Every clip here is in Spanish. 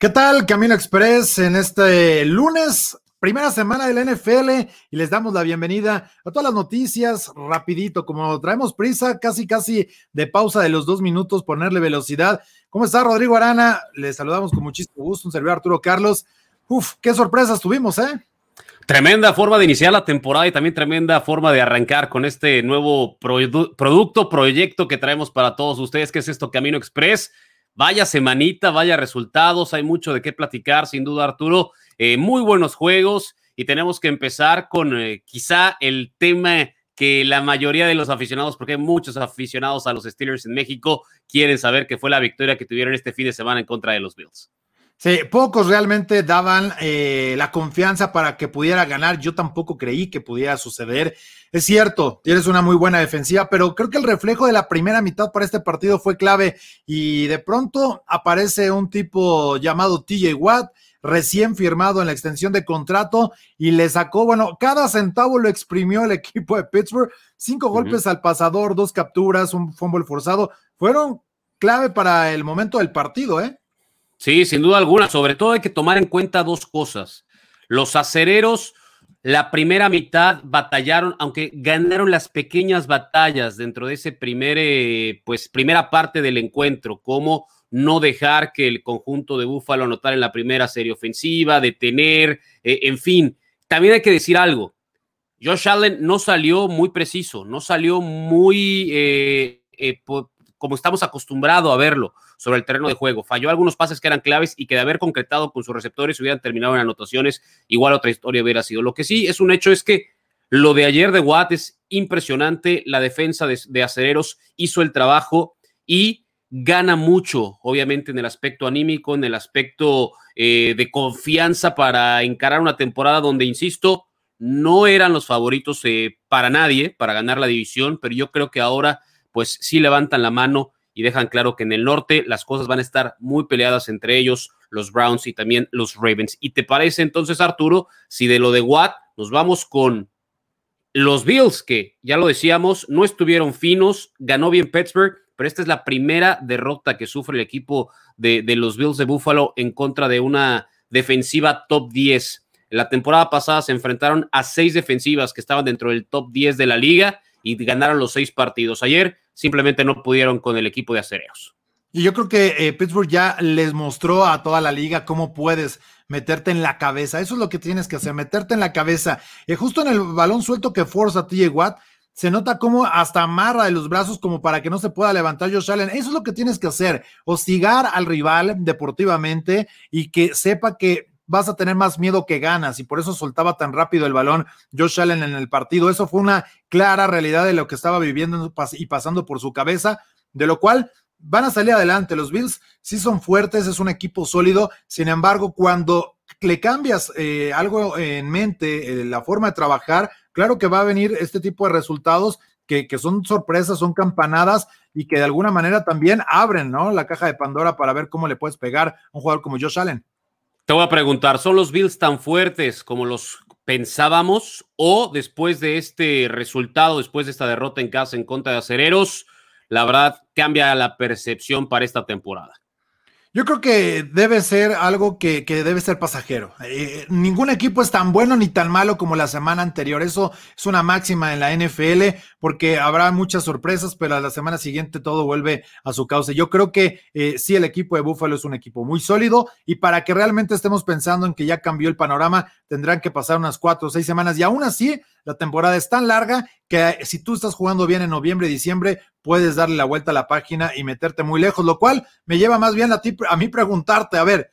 ¿Qué tal, Camino Express, en este lunes, primera semana de la NFL, y les damos la bienvenida a todas las noticias, rapidito, como traemos prisa, casi, casi de pausa de los dos minutos, ponerle velocidad. ¿Cómo está Rodrigo Arana? Les saludamos con muchísimo gusto, un servidor Arturo Carlos. Uf, qué sorpresas tuvimos, ¿eh? Tremenda forma de iniciar la temporada y también tremenda forma de arrancar con este nuevo producto, proyecto que traemos para todos ustedes, que es esto Camino Express. Vaya semanita, vaya resultados, hay mucho de qué platicar, sin duda, Arturo. Eh, muy buenos juegos y tenemos que empezar con eh, quizá el tema que la mayoría de los aficionados, porque hay muchos aficionados a los Steelers en México, quieren saber que fue la victoria que tuvieron este fin de semana en contra de los Bills. Sí, pocos realmente daban eh, la confianza para que pudiera ganar. Yo tampoco creí que pudiera suceder. Es cierto, tienes una muy buena defensiva, pero creo que el reflejo de la primera mitad para este partido fue clave y de pronto aparece un tipo llamado TJ Watt, recién firmado en la extensión de contrato y le sacó, bueno, cada centavo lo exprimió el equipo de Pittsburgh. Cinco golpes al pasador, dos capturas, un fumble forzado. Fueron clave para el momento del partido, ¿eh? Sí, sin duda alguna. Sobre todo hay que tomar en cuenta dos cosas. Los acereros, la primera mitad batallaron, aunque ganaron las pequeñas batallas dentro de ese primer, eh, pues, primera parte del encuentro, como no dejar que el conjunto de Búfalo anotara en la primera serie ofensiva, detener, eh, en fin. También hay que decir algo. Josh Allen no salió muy preciso, no salió muy eh, como estamos acostumbrados a verlo sobre el terreno de juego. Falló algunos pases que eran claves y que de haber concretado con sus receptores hubieran terminado en anotaciones, igual otra historia hubiera sido. Lo que sí es un hecho es que lo de ayer de Watt es impresionante. La defensa de, acereros hizo el trabajo y gana mucho, obviamente, en el aspecto anímico, en el aspecto eh, de confianza para encarar una temporada donde, insisto, no eran los favoritos eh, para nadie, para ganar la división, pero yo creo que ahora pues sí levantan la mano y dejan claro que en el norte las cosas van a estar muy peleadas entre ellos, los Browns y también los Ravens. ¿Y te parece entonces, Arturo, si de lo de Watt nos vamos con los Bills, que ya lo decíamos, no estuvieron finos, ganó bien Pittsburgh, pero esta es la primera derrota que sufre el equipo de, los Bills de Buffalo en contra de una defensiva top 10. En la temporada pasada se enfrentaron a seis defensivas que estaban dentro del top 10 de la liga y ganaron los seis partidos. Ayer simplemente no pudieron con el equipo de acereros. Y yo creo que eh, Pittsburgh ya les mostró a toda la liga cómo puedes meterte en la cabeza. Eso es lo que tienes que hacer, meterte en la cabeza. Y justo en el balón suelto que forza TJ Watt, se nota cómo hasta amarra de los brazos como para que no se pueda levantar Josh Allen. Eso es lo que tienes que hacer, hostigar al rival deportivamente y que sepa que vas a tener más miedo que ganas y por eso soltaba tan rápido el balón Josh Allen en el partido. Eso fue una clara realidad de lo que estaba viviendo y pasando por su cabeza, de lo cual van a salir adelante. Los Bills sí son fuertes, es un equipo sólido, sin embargo, cuando le cambias eh, algo en mente, eh, la forma de trabajar, claro que va a venir este tipo de resultados que, que, son sorpresas, son campanadas y que de alguna manera también abren ¿no? la caja de Pandora para ver cómo le puedes pegar a un jugador como Josh Allen. Te voy a preguntar, ¿son los Bills tan fuertes como los pensábamos o después de este resultado, después de esta derrota en casa en contra de Acereros, la verdad cambia la percepción para esta temporada? Yo creo que debe ser algo que, debe ser pasajero. Eh, ningún equipo es tan bueno ni tan malo como la semana anterior. Eso es una máxima en la NFL porque habrá muchas sorpresas, pero a la semana siguiente todo vuelve a su causa. Yo creo que eh, sí, el equipo de Buffalo es un equipo muy sólido y para que realmente estemos pensando en que ya cambió el panorama, tendrán que pasar unas cuatro o seis semanas y aún así la temporada es tan larga que si tú estás jugando bien en noviembre y diciembre, puedes darle la vuelta a la página y meterte muy lejos, lo cual me lleva más bien a, a mí preguntarte, a ver,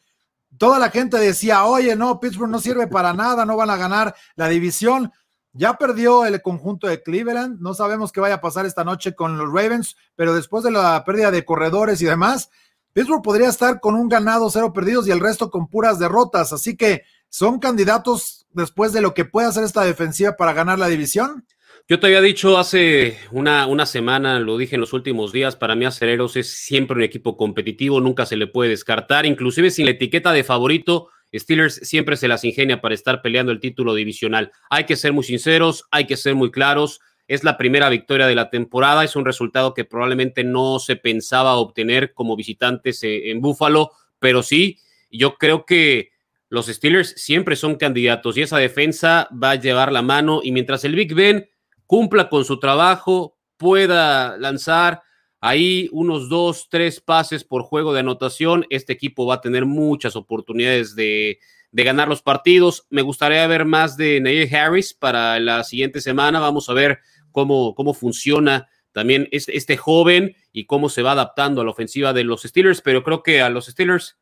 toda la gente decía, oye, no, Pittsburgh no sirve para nada, no van a ganar la división. Ya perdió el conjunto de Cleveland, no sabemos qué vaya a pasar esta noche con los Ravens, pero después de la pérdida de corredores y demás, Pittsburgh podría estar con un ganado, cero perdidos y el resto con puras derrotas. Así que son candidatos después de lo que puede hacer esta defensiva para ganar la división. Yo te había dicho hace una, una, semana, lo dije en los últimos días, para mí Acereros es siempre un equipo competitivo, nunca se le puede descartar, inclusive sin la etiqueta de favorito, Steelers siempre se las ingenia para estar peleando el título divisional. Hay que ser muy sinceros, hay que ser muy claros, es la primera victoria de la temporada, es un resultado que probablemente no se pensaba obtener como visitantes eh, en Búfalo, pero sí, Yo creo que los Steelers siempre son candidatos y esa defensa va a llevar la mano y mientras el Big Ben cumpla con su trabajo, pueda lanzar ahí unos dos, tres pases por juego de anotación, este equipo va a tener muchas oportunidades de, ganar los partidos. Me gustaría ver más de Neil Harris para la siguiente semana. Vamos a ver cómo, cómo funciona también este, este joven y cómo se va adaptando a la ofensiva de los Steelers, pero creo que a los Steelers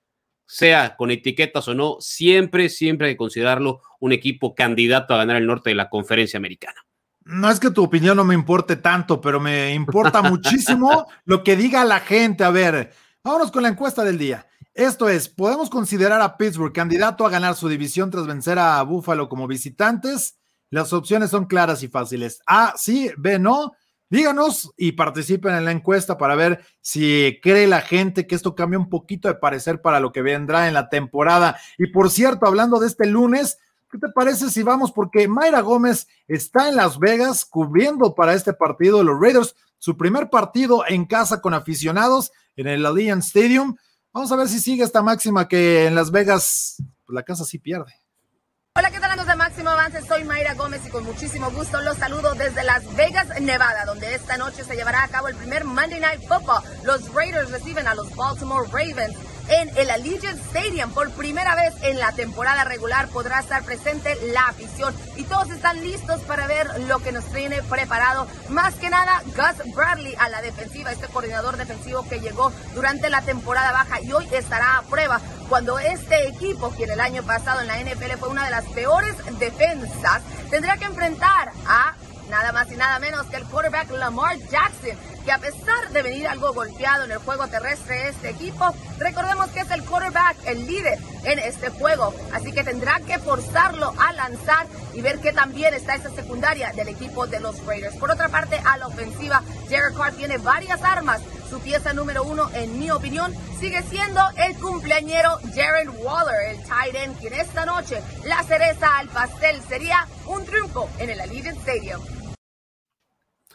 sea con etiquetas o no, siempre, siempre hay que considerarlo un equipo candidato a ganar el norte de la conferencia americana. No es que tu opinión no me importe tanto, pero me importa muchísimo lo que diga la gente. A ver, vámonos con la encuesta del día. Esto es, ¿podemos considerar a Pittsburgh candidato a ganar su división tras vencer a Buffalo como visitantes? Las opciones son claras y fáciles. A, sí, B, no. Díganos y participen en la encuesta para ver si cree la gente que esto cambia un poquito de parecer para lo que vendrá en la temporada. Y por cierto, hablando de este lunes, ¿qué te parece si vamos? Porque Mayra Gómez está en Las Vegas cubriendo para este partido de los Raiders, su primer partido en casa con aficionados en el Allianz Stadium. Vamos a ver si sigue esta máxima que en Las Vegas pues, la casa sí pierde. Hola, ¿qué tal amigos de Máximo Avance? Soy Mayra Gómez y con muchísimo gusto los saludo desde Las Vegas, Nevada, donde esta noche se llevará a cabo el primer Monday Night Football. Los Raiders reciben a los Baltimore Ravens en el Allegiant Stadium. Por primera vez en la temporada regular podrá estar presente la afición y todos están listos para ver lo que nos tiene preparado. Más que nada, Gus Bradley a la defensiva, este coordinador defensivo que llegó durante la temporada baja y hoy estará a prueba cuando este equipo, que en el año pasado en la NFL fue una de las peores defensas, tendrá que enfrentar a nada más y nada menos que el quarterback Lamar Jackson, que a pesar de venir algo golpeado en el juego terrestre este equipo, recordemos que es el quarterback, el líder en este juego, así que tendrá que forzarlo a lanzar y ver que también está esa secundaria del equipo de los Raiders. Por otra parte, a la ofensiva, Jared Carr tiene varias armas. Su pieza número uno, en mi opinión, sigue siendo el cumpleañero Jared Waller, el tight end, quien esta noche la cereza al pastel sería un triunfo en el Allegiant Stadium.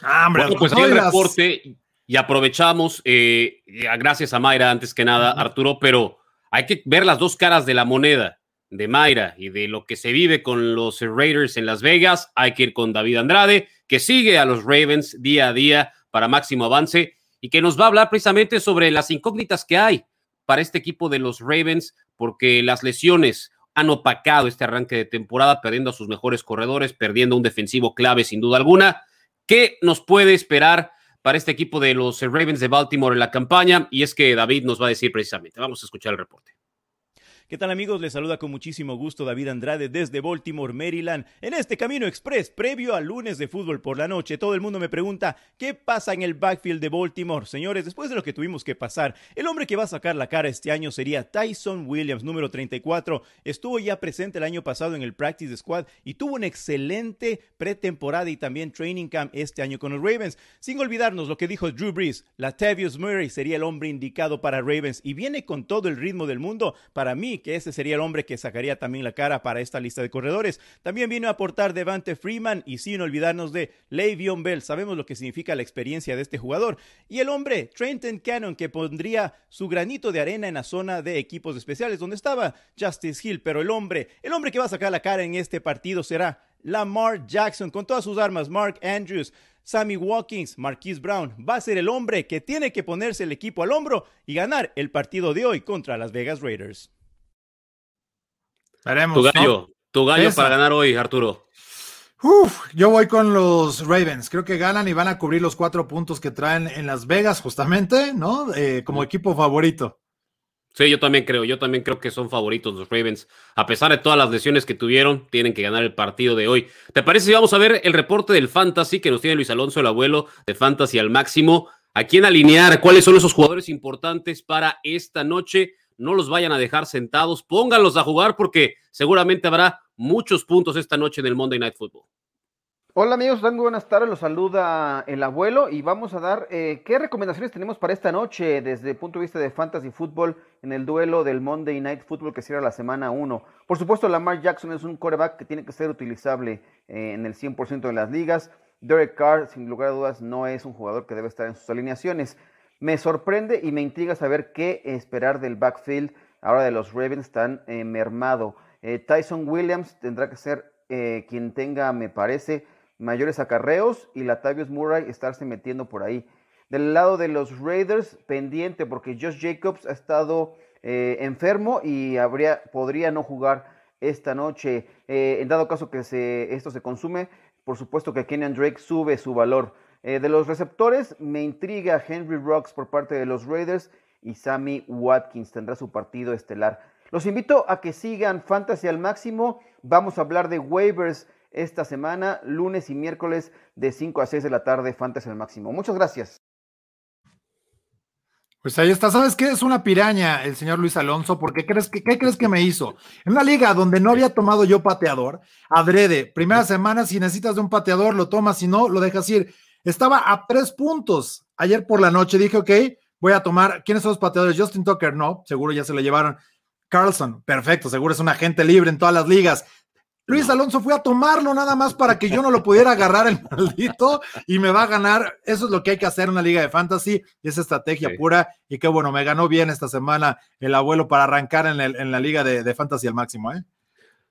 Ah, bueno, pues aquí el reporte y aprovechamos, eh, gracias a Mayra antes que nada, Arturo, pero hay que ver las dos caras de la moneda de Mayra y de lo que se vive con los Raiders en Las Vegas. Hay que ir con David Andrade, que sigue a los Ravens día a día para máximo avance y que nos va a hablar precisamente sobre las incógnitas que hay para este equipo de los Ravens, porque las lesiones han opacado este arranque de temporada, perdiendo a sus mejores corredores, perdiendo un defensivo clave sin duda alguna. ¿Qué nos puede esperar para este equipo de los Ravens de Baltimore en la campaña? Y es que David nos va a decir precisamente. Vamos a escuchar el reporte. ¿Qué tal amigos? Les saluda con muchísimo gusto David Andrade desde Baltimore, Maryland, en este Camino Express previo al lunes de fútbol por la noche. Todo el mundo me pregunta, ¿qué pasa en el backfield de Baltimore? Señores, después de lo que tuvimos que pasar, el hombre que va a sacar la cara este año sería Tyson Williams, número 34. Estuvo ya presente el año pasado en el Practice Squad y tuvo una excelente pretemporada y también training camp este año con los Ravens. Sin olvidarnos lo que dijo Drew Brees, Latavius Murray sería el hombre indicado para Ravens y viene con todo el ritmo del mundo. Para mí, que ese sería el hombre que sacaría también la cara para esta lista de corredores. También vino a aportar Devante Freeman y sin olvidarnos de Le'Veon Bell. Sabemos lo que significa la experiencia de este jugador. Y el hombre, Trenton Cannon, que pondría su granito de arena en la zona de equipos especiales donde estaba Justice Hill. Pero el hombre, el hombre que va a sacar la cara en este partido será Lamar Jackson con todas sus armas, Mark Andrews, Sammy Watkins, Marquise Brown, va a ser el hombre que tiene que ponerse el equipo al hombro y ganar el partido de hoy contra las Vegas Raiders tu gallo, tu gallo para ganar hoy, Arturo. Uf, yo voy con los Ravens. Creo que ganan y van a cubrir los cuatro puntos que traen en Las Vegas, justamente, ¿no? Eh, como equipo favorito. Sí, yo también creo, yo también creo que son favoritos los Ravens. A pesar de todas las lesiones que tuvieron, tienen que ganar el partido de hoy. ¿Te parece si vamos a ver el reporte del Fantasy que nos tiene Luis Alonso, el abuelo de Fantasy al máximo? ¿A quién alinear? ¿Cuáles son esos jugadores importantes para esta noche? No los vayan a dejar sentados, pónganlos a jugar porque seguramente habrá muchos puntos esta noche en el Monday Night Football. Hola amigos, muy buenas tardes, los saluda el abuelo y vamos a dar eh, qué recomendaciones tenemos para esta noche desde el punto de vista de fantasy fútbol en el duelo del Monday Night Football que cierra la semana 1. Por supuesto, Lamar Jackson es un quarterback que tiene que ser utilizable eh, en el 100% de las ligas. Derek Carr, sin lugar a dudas, no es un jugador que debe estar en sus alineaciones. Me sorprende y me intriga saber qué esperar del backfield ahora de los Ravens están eh, mermado. Eh, Tyson Williams tendrá que ser eh, quien tenga, me parece, mayores acarreos y Latavius Murray estarse metiendo por ahí. Del lado de los Raiders, pendiente porque Josh Jacobs ha estado enfermo y habría, podría no jugar esta noche. en dado caso que se, esto se consume, por supuesto que Kenyan Drake sube su valor. De los receptores, me intriga Henry Rocks por parte de los Raiders y Sammy Watkins tendrá su partido estelar. Los invito a que sigan Fantasy al máximo. Vamos a hablar de waivers esta semana, lunes y miércoles de 5 a 6 de la tarde, Fantasy al máximo. Muchas gracias. Pues ahí está. ¿Sabes qué? Es una piraña el señor Luis Alonso, porque crees que, ¿qué crees que me hizo? En una liga donde no había tomado yo pateador, adrede, primera semana, si necesitas de un pateador, lo tomas, si no, lo dejas ir. Estaba a tres puntos ayer por la noche. Dije, ok, voy a tomar, ¿quiénes son los pateadores? Justin Tucker, no, seguro ya se lo llevaron. Carlson, perfecto, seguro es un agente libre en todas las ligas. Luis Alonso fue a tomarlo nada más para que yo no lo pudiera agarrar el maldito y me va a ganar. Eso es lo que hay que hacer en una liga de fantasy es estrategia pura. Y qué bueno, me ganó bien esta semana el abuelo para arrancar en, la liga de, fantasy al máximo. ¿eh?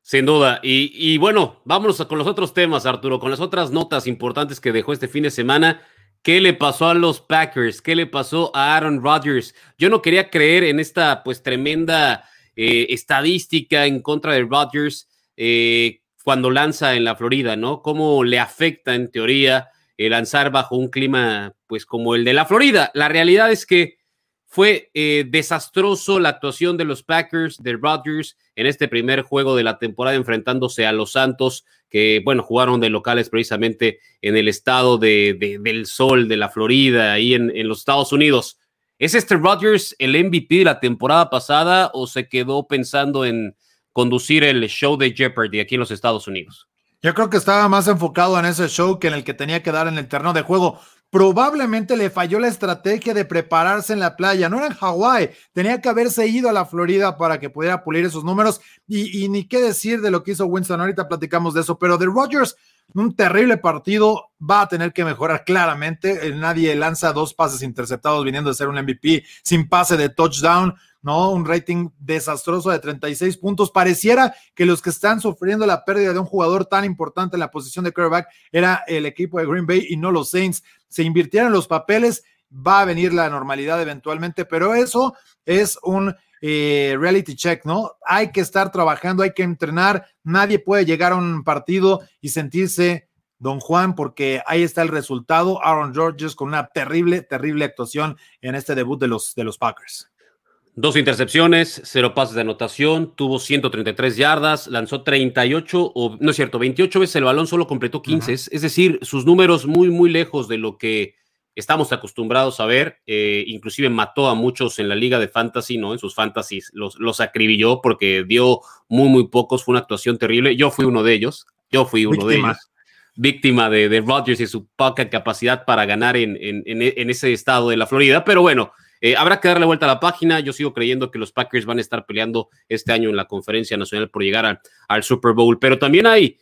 Sin duda. Y, y bueno, vámonos con los otros temas, Arturo, con las otras notas importantes que dejó este fin de semana. ¿Qué le pasó a los Packers? ¿Qué le pasó a Aaron Rodgers? Yo no quería creer en esta pues tremenda eh, estadística en contra de Rodgers eh, cuando lanza en la Florida, ¿no? ¿Cómo le afecta en teoría eh, lanzar bajo un clima pues como el de la Florida? La realidad es que fue desastroso la actuación de los Packers, de Rodgers, en este primer juego de la temporada enfrentándose a los Santos que, bueno, jugaron de locales precisamente en el estado de, del sol de la Florida, ahí en, en, los Estados Unidos. ¿Es este Rodgers el MVP de la temporada pasada o se quedó pensando en conducir el show de Jeopardy aquí en los Estados Unidos? Yo creo que estaba más enfocado en ese show que en el que tenía que dar en el terreno de juego probablemente le falló la estrategia de prepararse en la playa. No era en Hawái, tenía que haberse ido a la Florida para que pudiera pulir esos números. Y, ni qué decir de lo que hizo Winston, ahorita platicamos de eso, pero de Rodgers, un terrible partido, va a tener que mejorar claramente. Nadie lanza dos pases interceptados viniendo de ser un MVP sin pase de touchdown. ¿No? Un rating desastroso de 36 puntos. Pareciera que los que están sufriendo la pérdida de un jugador tan importante en la posición de quarterback era el equipo de Green Bay y no los Saints. Se invirtieron los papeles, va a venir la normalidad eventualmente, pero eso es un eh, reality check, ¿no? Hay que estar trabajando, hay que entrenar, nadie puede llegar a un partido y sentirse Don Juan, porque ahí está el resultado. Aaron Georges con una terrible, terrible actuación en este debut de los, de los Packers. Dos intercepciones, cero pases de anotación, tuvo 133 yardas, lanzó 38, o no es cierto, 28 veces el balón, solo completó 15. Es decir, sus números muy, muy lejos de lo que estamos acostumbrados a ver. Eh, inclusive mató a muchos en la liga de fantasy, ¿no? En sus fantasies los, los acribilló porque dio muy, muy pocos. Fue una actuación terrible. Yo fui uno de ellos. Yo fui uno de ellos. Víctima de, de Rodgers y su poca capacidad para ganar en, en, en ese estado de la Florida. Pero bueno. Eh, habrá que darle vuelta a la página. Yo sigo creyendo que los Packers van a estar peleando este año en la conferencia nacional por llegar al, Super Bowl. Pero también hay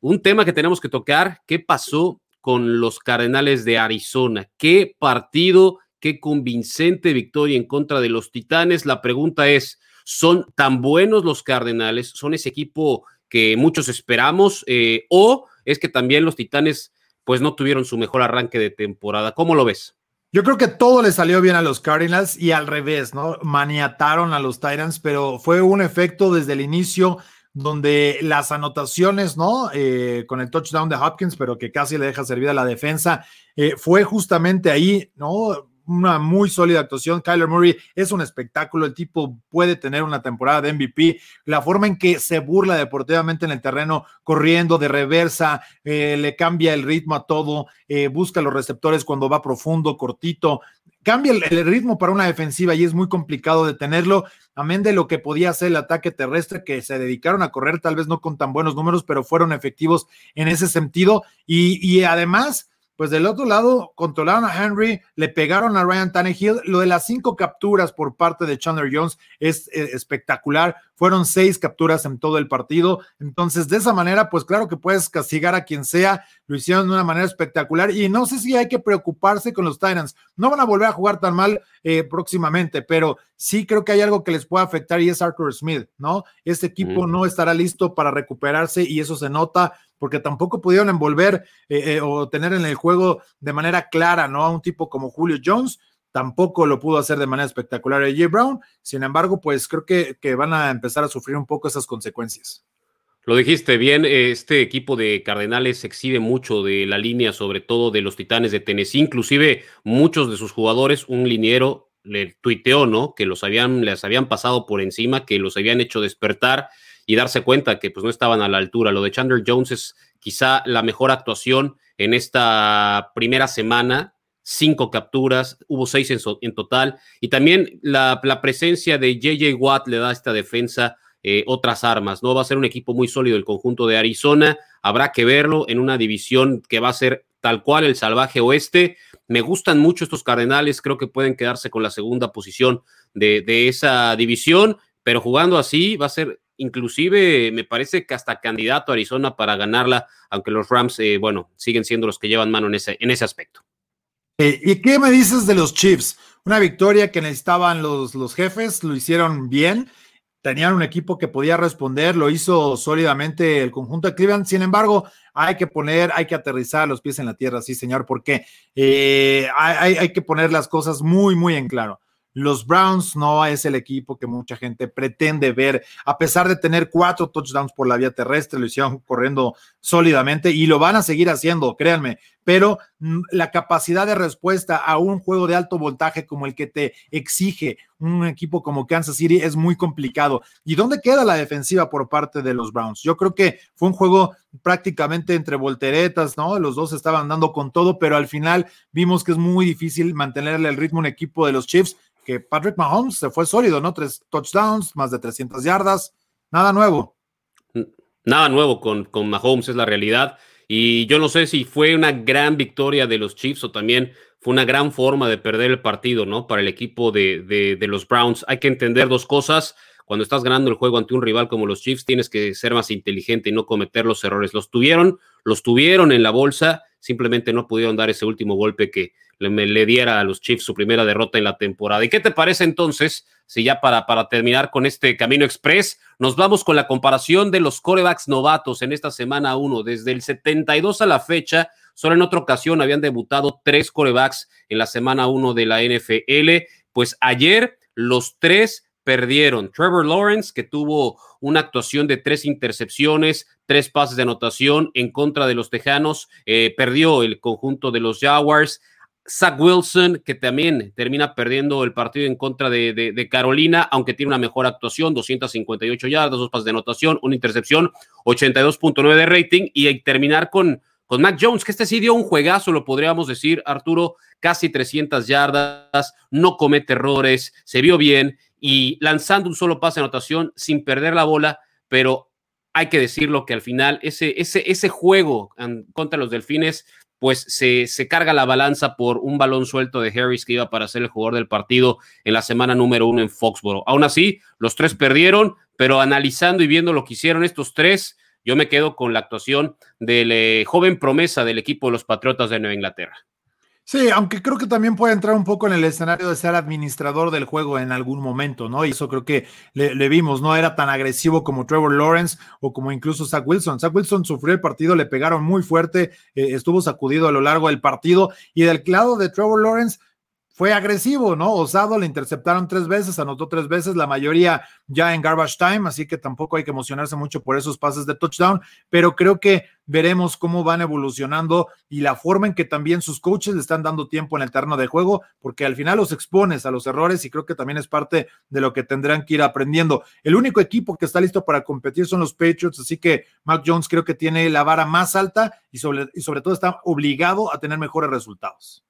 un tema que tenemos que tocar. ¿Qué pasó con los Cardenales de Arizona? ¿Qué partido, qué convincente victoria en contra de los Titanes? La pregunta es, ¿son tan buenos los Cardenales? ¿Son ese equipo que muchos esperamos? Eh, ¿O es que también los Titanes pues no tuvieron su mejor arranque de temporada? ¿Cómo lo ves? Yo creo que todo le salió bien a los Cardinals y al revés, ¿no? Maniataron a los Titans, pero fue un efecto desde el inicio donde las anotaciones, ¿no? Eh, con el touchdown de Hopkins, pero que casi le deja servir a la defensa, eh, fue justamente ahí, ¿no? Una muy sólida actuación. Kyler Murray es un espectáculo, el tipo puede tener una temporada de MVP. La forma en que se burla deportivamente en el terreno, corriendo de reversa, eh, le cambia el ritmo a todo, eh, busca los receptores cuando va profundo, cortito, cambia el, ritmo para una defensiva y es muy complicado detenerlo. Amén de lo que podía hacer el ataque terrestre, que se dedicaron a correr, tal vez no con tan buenos números, pero fueron efectivos en ese sentido. y, y además, pues del otro lado controlaron a Henry, le pegaron a Ryan Tannehill. Lo de las cinco capturas por parte de Chandler Jones es eh, espectacular. Fueron seis capturas en todo el partido. Entonces, de esa manera, pues claro que puedes castigar a quien sea. Lo hicieron de una manera espectacular. Y no sé si hay que preocuparse con los Titans. No van a volver a jugar tan mal eh, próximamente, pero sí creo que hay algo que les puede afectar y es Arthur Smith, ¿no? Este equipo no estará listo para recuperarse y eso se nota porque tampoco pudieron envolver eh, eh, o tener en el juego de manera clara, ¿no? A un tipo como Julio Jones, tampoco lo pudo hacer de manera espectacular AJ Brown, sin embargo, pues creo que, van a empezar a sufrir un poco esas consecuencias. Lo dijiste bien, este equipo de Cardenales exhibe mucho de la línea, sobre todo de los Titanes de Tennessee, inclusive muchos de sus jugadores, un liniero le tuiteó, ¿no? Que los habían, les habían pasado por encima, que los habían hecho despertar y darse cuenta que pues no estaban a la altura. Lo de Chandler Jones es quizá la mejor actuación en esta primera semana. Cinco capturas, hubo seis en, total. Y también la, presencia de JJ Watt le da a esta defensa eh, otras armas. No va a ser un equipo muy sólido el conjunto de Arizona. Habrá que verlo en una división que va a ser tal cual el salvaje oeste. Me gustan mucho estos Cardenales, creo que pueden quedarse con la segunda posición de, de, esa división, pero jugando así va a ser inclusive me parece que hasta candidato a Arizona para ganarla, aunque los Rams, eh, bueno, siguen siendo los que llevan mano en ese, en ese aspecto. Eh, ¿Y qué me dices de los Chiefs? Una victoria que necesitaban los, los jefes, lo hicieron bien, tenían un equipo que podía responder, lo hizo sólidamente el conjunto de Cleveland, sin embargo, hay que poner, hay que aterrizar los pies en la tierra, sí señor, porque eh, hay, hay que poner las cosas muy, muy en claro. Los Browns no es el equipo que mucha gente pretende ver, a pesar de tener cuatro touchdowns por la vía terrestre, lo hicieron corriendo sólidamente y lo van a seguir haciendo, créanme, pero mm, la capacidad de respuesta a un juego de alto voltaje como el que te exige un equipo como Kansas City es muy complicado. ¿Y dónde queda la defensiva por parte de los Browns? Yo creo que fue un juego prácticamente entre volteretas, ¿no? Los dos estaban dando con todo, pero al final vimos que es muy difícil mantenerle el ritmo a un equipo de los Chiefs que Patrick Mahomes se fue sólido, ¿no? Tres touchdowns, más de 300 yardas, nada nuevo. Nada nuevo con, con Mahomes, es la realidad. Y yo no sé si fue una gran victoria de los Chiefs o también fue una gran forma de perder el partido, ¿no? Para el equipo de, de, los Browns. Hay que entender dos cosas cuando estás ganando el juego ante un rival como los Chiefs, tienes que ser más inteligente y no cometer los errores. Los tuvieron, los tuvieron en la bolsa, simplemente no pudieron dar ese último golpe que le, diera a los Chiefs su primera derrota en la temporada. ¿Y qué te parece entonces, si ya para, para terminar con este camino express, nos vamos con la comparación de los corebacks novatos en esta semana 1, desde el 72 a la fecha, solo en otra ocasión habían debutado tres corebacks en la semana 1 de la NFL, pues ayer los tres perdieron. Trevor Lawrence, que tuvo una actuación de tres intercepciones, tres pases de anotación en contra de los Tejanos, eh, perdió el conjunto de los Jaguars. Zach Wilson, que también termina perdiendo el partido en contra de, Carolina, aunque tiene una mejor actuación, 258 yardas, dos pases de anotación, una intercepción, 82.9 de rating, y terminar con, con Mac Jones, que este sí dio un juegazo, lo podríamos decir, Arturo, casi 300 yardas, no comete errores, se vio bien, y lanzando un solo pase de anotación sin perder la bola, pero hay que decirlo que al final ese, ese, ese juego contra los Delfines pues se, se, carga la balanza por un balón suelto de Harris que iba para ser el jugador del partido en la semana número uno en Foxboro. Aún así, los tres perdieron, pero analizando y viendo lo que hicieron estos tres, yo me quedo con la actuación del eh, joven promesa del equipo de los Patriotas de Nueva Inglaterra. Sí, aunque creo que también puede entrar un poco en el escenario de ser administrador del juego en algún momento, ¿no? Y eso creo que le, vimos, no era tan agresivo como Trevor Lawrence o como incluso Zach Wilson. Zach Wilson sufrió el partido, le pegaron muy fuerte, eh, estuvo sacudido a lo largo del partido y del lado de Trevor Lawrence fue agresivo, ¿no? Osado, le interceptaron tres veces, anotó tres veces, la mayoría ya en garbage time, así que tampoco hay que emocionarse mucho por esos pases de touchdown, pero creo que veremos cómo van evolucionando y la forma en que también sus coaches le están dando tiempo en el terreno de juego, porque al final los expones a los errores y creo que también es parte de lo que tendrán que ir aprendiendo. El único equipo que está listo para competir son los Patriots, así que Mac Jones creo que tiene la vara más alta y sobre, y sobre todo está obligado a tener mejores resultados.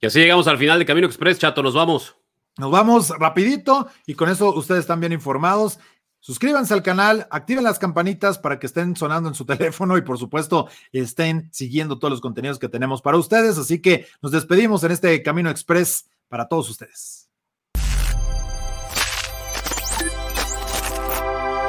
Y así llegamos al final de Camino Express, chato, nos vamos. Nos vamos rapidito y con eso ustedes están bien informados. suscríbanse al canal, activen las campanitas para que estén sonando en su teléfono y por supuesto estén siguiendo todos los contenidos que tenemos para ustedes. Así que nos despedimos en este Camino Express para todos ustedes.